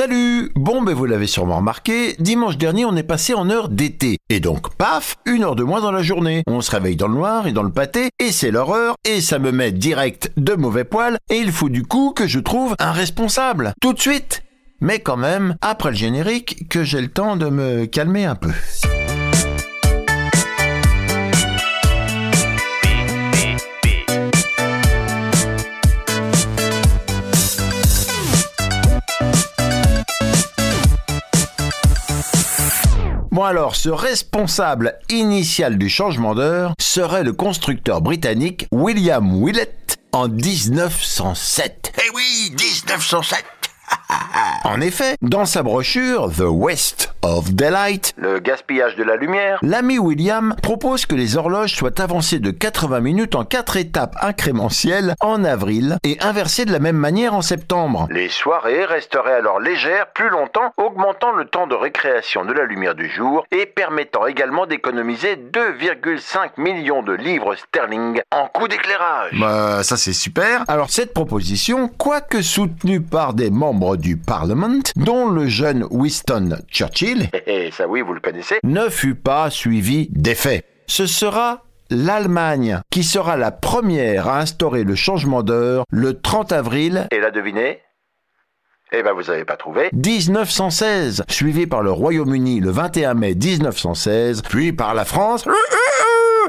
Salut Bon, ben vous l'avez sûrement remarqué, dimanche dernier on est passé en heure d'été. Et donc, paf, une heure de moins dans la journée. On se réveille dans le noir et dans le pâté, et c'est l'horreur, et ça me met direct de mauvais poils, et il faut du coup que je trouve un responsable. Tout de suite mais quand même, après le générique, que j'ai le temps de me calmer un peu. Bon alors, ce responsable initial du changement d'heure serait le constructeur britannique William Willett en 1907. Eh oui, 1907 En effet, dans sa brochure The West of Daylight, le gaspillage de la lumière, l'ami William propose que les horloges soient avancées de 80 minutes en 4 étapes incrémentielles en avril et inversées de la même manière en septembre. Les soirées resteraient alors légères plus longtemps, augmentant le temps de récréation de la lumière du jour et permettant également d'économiser 2,5 millions de livres sterling en coût d'éclairage. Bah, ça c'est super. Alors cette proposition, quoique soutenue par des membres du Parlement, dont le jeune Winston Churchill, Et ça oui, vous le connaissez. ne fut pas suivi d'effet. Ce sera l'Allemagne qui sera la première à instaurer le changement d'heure le 30 avril Et là, devinez Eh ben, vous avez pas trouvé. 1916, suivi par le Royaume-Uni le 21 mai 1916, puis par la France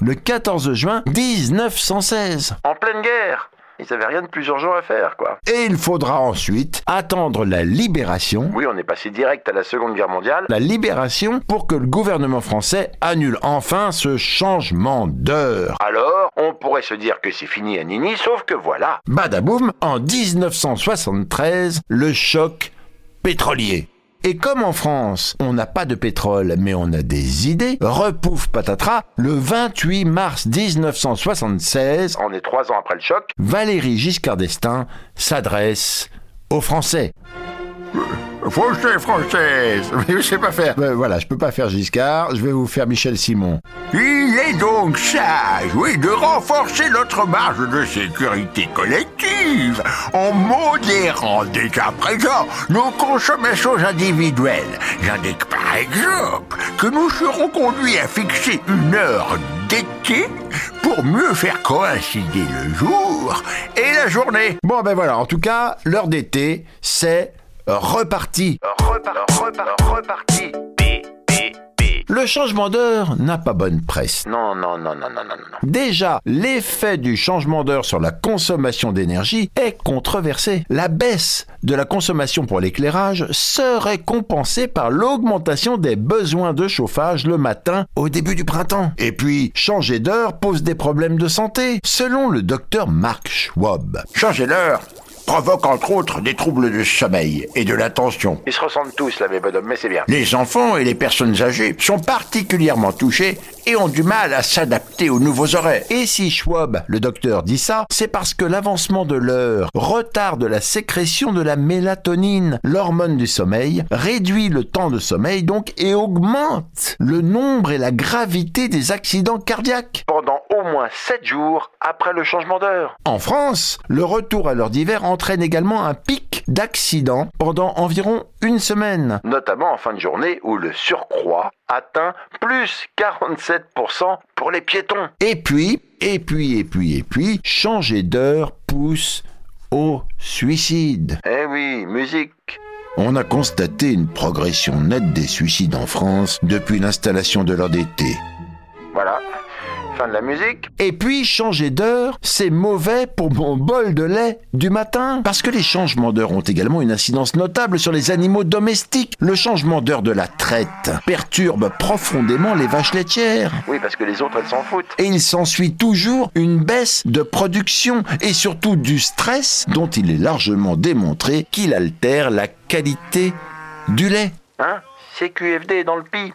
le 14 juin 1916. En pleine guerre Ils avaient rien de plus urgent à faire, quoi. Et il faudra ensuite attendre la libération Oui, on est passé direct à la Seconde Guerre mondiale. la libération pour que le gouvernement français annule enfin ce changement d'heure. Alors, on pourrait se dire que c'est fini à Nini, sauf que voilà. Badaboum, en 1973, le choc pétrolier. Et comme en France, on n'a pas de pétrole, mais on a des idées, repouf patatras, le 28 mars 1976, On est trois ans après le choc. Valérie Giscard d'Estaing s'adresse aux Français. Français, française Mais je sais pas faire. Euh, voilà, je peux pas faire Giscard, je vais vous faire Michel Simon. Il est donc sage, oui, de renforcer notre marge de sécurité collective en modérant dès à présent nos consommations individuelles. J'indique par exemple que nous serons conduits à fixer une heure d'été pour mieux faire coïncider le jour et la journée. Bon ben voilà, en tout cas, l'heure d'été, c'est reparti. Reparti, reparti, reparti. Pi, pi, pi. Le changement d'heure n'a pas bonne presse. Non, non, non, non, non, non, non. Déjà, l'effet du changement d'heure sur la consommation d'énergie est controversé. La baisse de la consommation pour l'éclairage serait compensée par l'augmentation des besoins de chauffage le matin au début du printemps. Et puis, changer d'heure pose des problèmes de santé, selon le docteur Mark Schwab. Changer l'heure provoque entre autres des troubles de sommeil et de l'attention. Ils se ressemblent tous, là, mes bonhommes, mais c'est bien. Les enfants et les personnes âgées sont particulièrement touchés et ont du mal à s'adapter aux nouveaux horaires. Et si Schwab, le docteur, dit ça, c'est parce que l'avancement de l'heure retarde la sécrétion de la mélatonine, l'hormone du sommeil, réduit le temps de sommeil donc et augmente le nombre et la gravité des accidents cardiaques. Pendant au moins 7 jours après le changement d'heure. En France, le retour à l'heure d'hiver entraîne également un pic d'accidents pendant environ une semaine. Notamment en fin de journée où le surcroît atteint plus 47% pour les piétons. Et puis, et puis, et puis, et puis, changer d'heure pousse au suicide. Eh oui, musique. On a constaté une progression nette des suicides en France depuis l'installation de l'heure d'été. Voilà. Fin de la musique. Et puis, changer d'heure, c'est mauvais pour mon bol de lait du matin. Parce que les changements d'heure ont également une incidence notable sur les animaux domestiques. Le changement d'heure de la traite perturbe profondément les vaches laitières. Oui, parce que les autres, elles s'en foutent. Et il s'ensuit toujours une baisse de production et surtout du stress dont il est largement démontré qu'il altère la qualité du lait. Hein? CQFD dans le pi.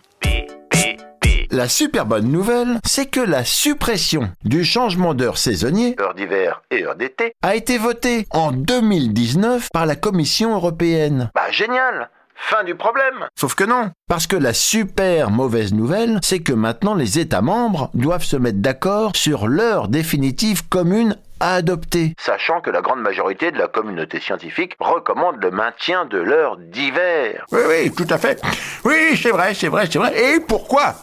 La super bonne nouvelle, c'est que la suppression du changement d'heure saisonnier Heure d'hiver et heure d'été. a été votée en 2019 par la Commission européenne. Bah génial Fin du problème Sauf que non, parce que la super mauvaise nouvelle, c'est que maintenant les États membres doivent se mettre d'accord sur l'heure définitive commune à adopter. Sachant que la grande majorité de la communauté scientifique recommande le maintien de l'heure d'hiver. Oui, oui, tout à fait. Oui, c'est vrai, c'est vrai, c'est vrai. Et pourquoi?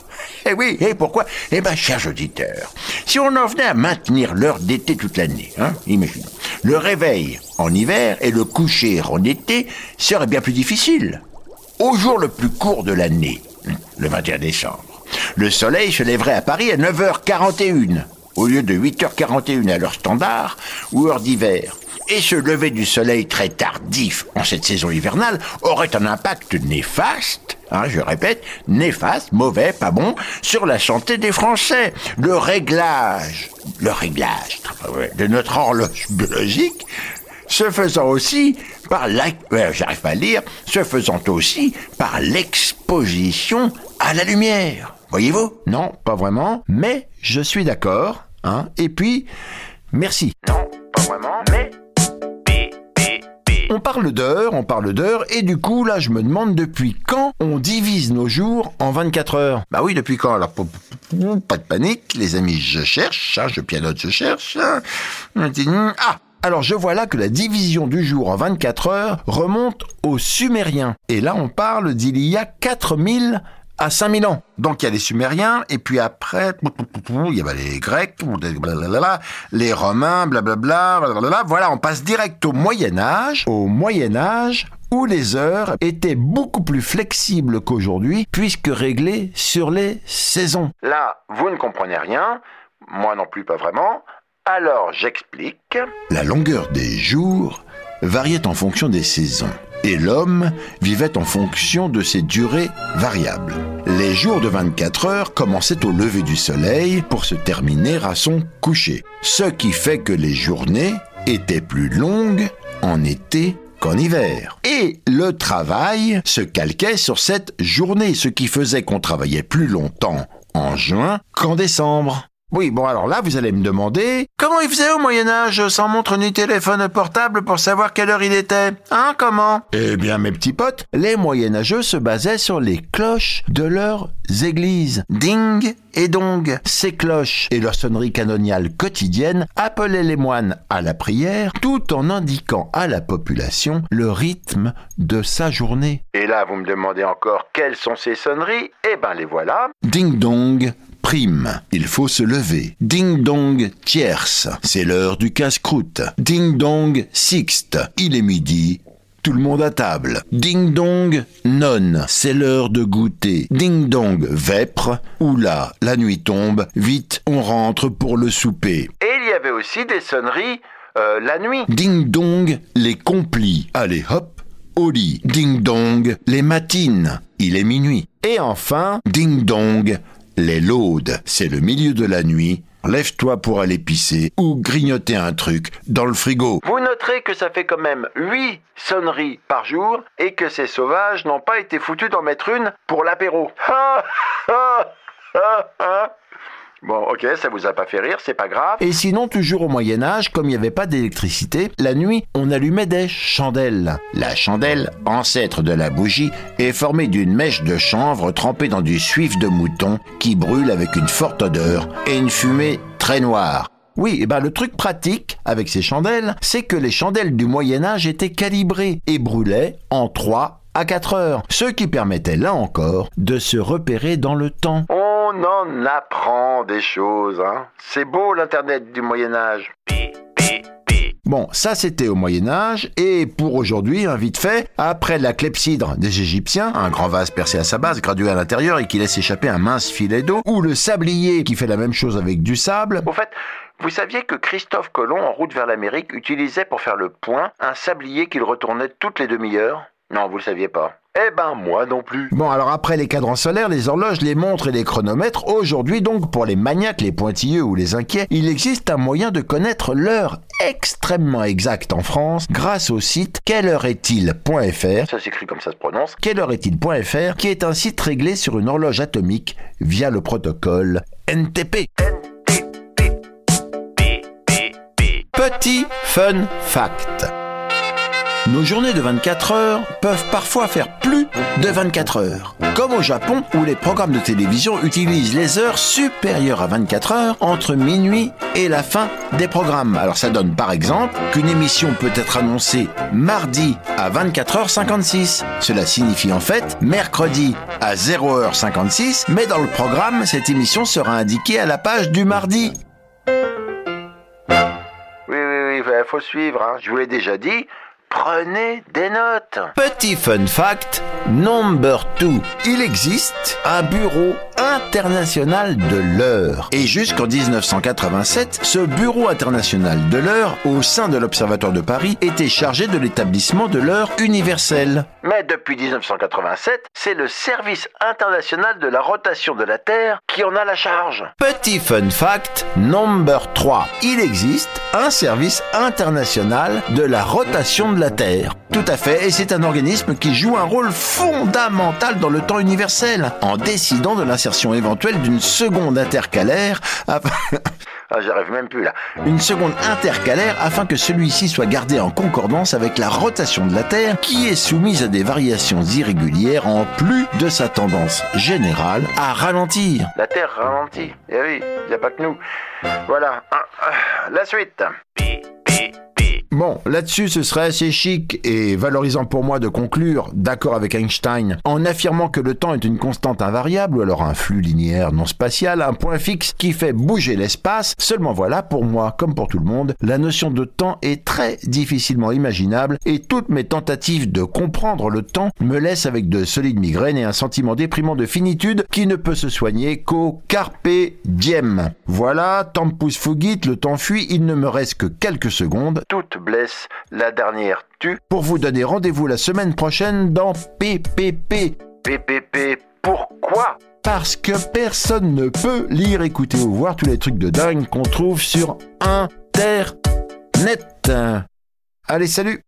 Eh oui, et pourquoi? Eh bien, chers auditeurs, si on en venait à maintenir l'heure d'été toute l'année, hein, imaginons, le réveil en hiver et le coucher en été serait bien plus difficile. Au jour le plus court de l'année, le 21 décembre, le soleil se lèverait à Paris à 9h41 au lieu de 8h41 à l'heure standard ou heure d'hiver. Et ce lever du soleil très tardif en cette saison hivernale aurait un impact néfaste, hein, je répète, néfaste, mauvais, pas bon, sur la santé des Français. Le réglage, le réglage de notre horloge biologique se faisant aussi par j'arrive pas à lire, se faisant aussi par l'exposition à la lumière. Voyez-vous? Non, pas vraiment, mais je suis d'accord. Hein Et puis, merci. Non, pas vraiment, mais... On parle d'heures, on parle d'heures, et du coup, là, je me demande depuis quand on divise nos jours en 24 heures? Bah oui, depuis quand Alors, pas de panique, les amis, je cherche, hein, je pianote, je cherche. Hein. Ah alors je vois là que la division du jour en 24 heures remonte aux Sumériens. Et là on parle d'il y a 4000 à 5000 ans. Donc il y a les Sumériens, et puis après, il y a les Grecs, les Romains, blablabla, blablabla. Voilà, on passe direct au Moyen Âge. Au Moyen Âge, où les heures étaient beaucoup plus flexibles qu'aujourd'hui, puisque réglées sur les saisons. Là, vous ne comprenez rien, moi non plus pas vraiment. Alors j'explique. La longueur des jours variait en fonction des saisons et l'homme vivait en fonction de ces durées variables. Les jours de 24 heures commençaient au lever du soleil pour se terminer à son coucher, ce qui fait que les journées étaient plus longues en été qu'en hiver. Et le travail se calquait sur cette journée, ce qui faisait qu'on travaillait plus longtemps en juin qu'en décembre. Oui, bon alors là, vous allez me demander comment il faisait au Moyen Âge sans montre ni téléphone portable pour savoir quelle heure il était? Hein, comment? Eh bien, mes petits potes, les Moyenâgeux se basaient sur les cloches de leurs églises. Ding et dong. Ces cloches et leur sonnerie canoniale quotidienne appelaient les moines à la prière tout en indiquant à la population le rythme de sa journée. Et là, vous me demandez encore quelles sont ces sonneries? Eh ben, les voilà. Ding dong, prime. Il faut se lever. Ding dong tierce. C'est l'heure du casse-croûte. Ding dong sixte. Il est midi. Tout le monde à table. Ding dong non. C'est l'heure de goûter. Ding dong vêpres. Oula, la nuit tombe. Vite, on rentre pour le souper. Et il y avait aussi des sonneries euh, la nuit. Ding dong les complis. Allez hop, au lit. Ding dong les matines. Il est minuit. Et enfin, ding dong les laudes, c'est le milieu de la nuit. Lève-toi pour aller pisser ou grignoter un truc dans le frigo. Vous noterez que ça fait quand même 8 sonneries par jour et que ces sauvages n'ont pas été foutus d'en mettre une pour l'apéro. Bon, ok, ça vous a pas fait rire, c'est pas grave. Et sinon, toujours au Moyen Âge, comme il n'y avait pas d'électricité, la nuit, on allumait des chandelles. La chandelle, ancêtre de la bougie, est formée d'une mèche de chanvre trempée dans du suif de mouton qui brûle avec une forte odeur et une fumée très noire. Oui, et ben le truc pratique avec ces chandelles, c'est que les chandelles du Moyen Âge étaient calibrées et brûlaient en 3 à 4 heures, ce qui permettait là encore de se repérer dans le temps. On en apprend des choses, hein. C'est beau l'Internet du Moyen Âge. Bon, ça c'était au Moyen Âge, et pour aujourd'hui, un vite fait, après la clepsydre des Égyptiens, un grand vase percé à sa base, gradué à l'intérieur et qui laisse échapper un mince filet d'eau, ou le sablier qui fait la même chose avec du sable. Au fait, vous saviez que Christophe Colomb, en route vers l'Amérique, utilisait pour faire le point un sablier qu'il retournait toutes les demi-heures? Non, vous le saviez pas. Eh ben moi non plus. Bon, alors après les cadrans solaires, les horloges, les montres et les chronomètres, aujourd'hui donc pour les maniaques, les pointilleux ou les inquiets, il existe un moyen de connaître l'heure extrêmement exacte en France grâce au site quelleheure-est-il.fr. Ça s'écrit comme ça se prononce. Quelleheure-est-il.fr qui est un site réglé sur une horloge atomique via le protocole NTP. Petit fun fact. Nos journées de 24 heures peuvent parfois faire plus de 24 heures. Comme au Japon où les programmes de télévision utilisent les heures supérieures à 24 heures entre minuit et la fin des programmes. Alors ça donne par exemple qu'une émission peut être annoncée mardi à 24h56. Cela signifie en fait mercredi à 0h56, mais dans le programme, cette émission sera indiquée à la page du mardi. Oui, oui, oui, faut suivre. Hein. Je vous l'ai déjà dit, Prenez des notes. Petit fun fact, number 2. Il existe un bureau international de l'heure. Et jusqu'en 1987, ce bureau international de l'heure, au sein de l'Observatoire de Paris, était chargé de l'établissement de l'heure universelle. Mais depuis 1987, c'est le service international de la rotation de la Terre qui en a la charge. Petit fun fact, number 3. Il existe un service international de la rotation de la Tout à fait, et c'est un organisme qui joue un rôle fondamental dans le temps universel, en décidant de l'insertion éventuelle d'une seconde intercalaire Ah, j'arrive même plus là. Une seconde intercalaire afin que celui-ci soit gardé en concordance avec la rotation de la Terre qui est soumise à des variations irrégulières en plus de sa tendance générale à ralentir. La Terre ralentit. Eh oui, il n'y a pas que nous. Voilà. Ah, ah, la suite. Bon, là-dessus, ce serait assez chic et valorisant pour moi de conclure, d'accord avec Einstein, en affirmant que le temps est une constante invariable, ou alors un flux linéaire non spatial, un point fixe qui fait bouger l'espace. Seulement voilà, pour moi, comme pour tout le monde, la notion de temps est très difficilement imaginable et toutes mes tentatives de comprendre le temps me laissent avec de solides migraines et un sentiment déprimant de finitude qui ne peut se soigner qu'au carpe diem. Voilà, tempus fugit, le temps fuit, il ne me reste que quelques secondes. Blesse, la dernière tue. Pour vous donner rendez-vous la semaine prochaine dans PPP. PPP, pourquoi? Parce que personne ne peut lire, écouter ou voir tous les trucs de dingue qu'on trouve sur Internet. Allez, salut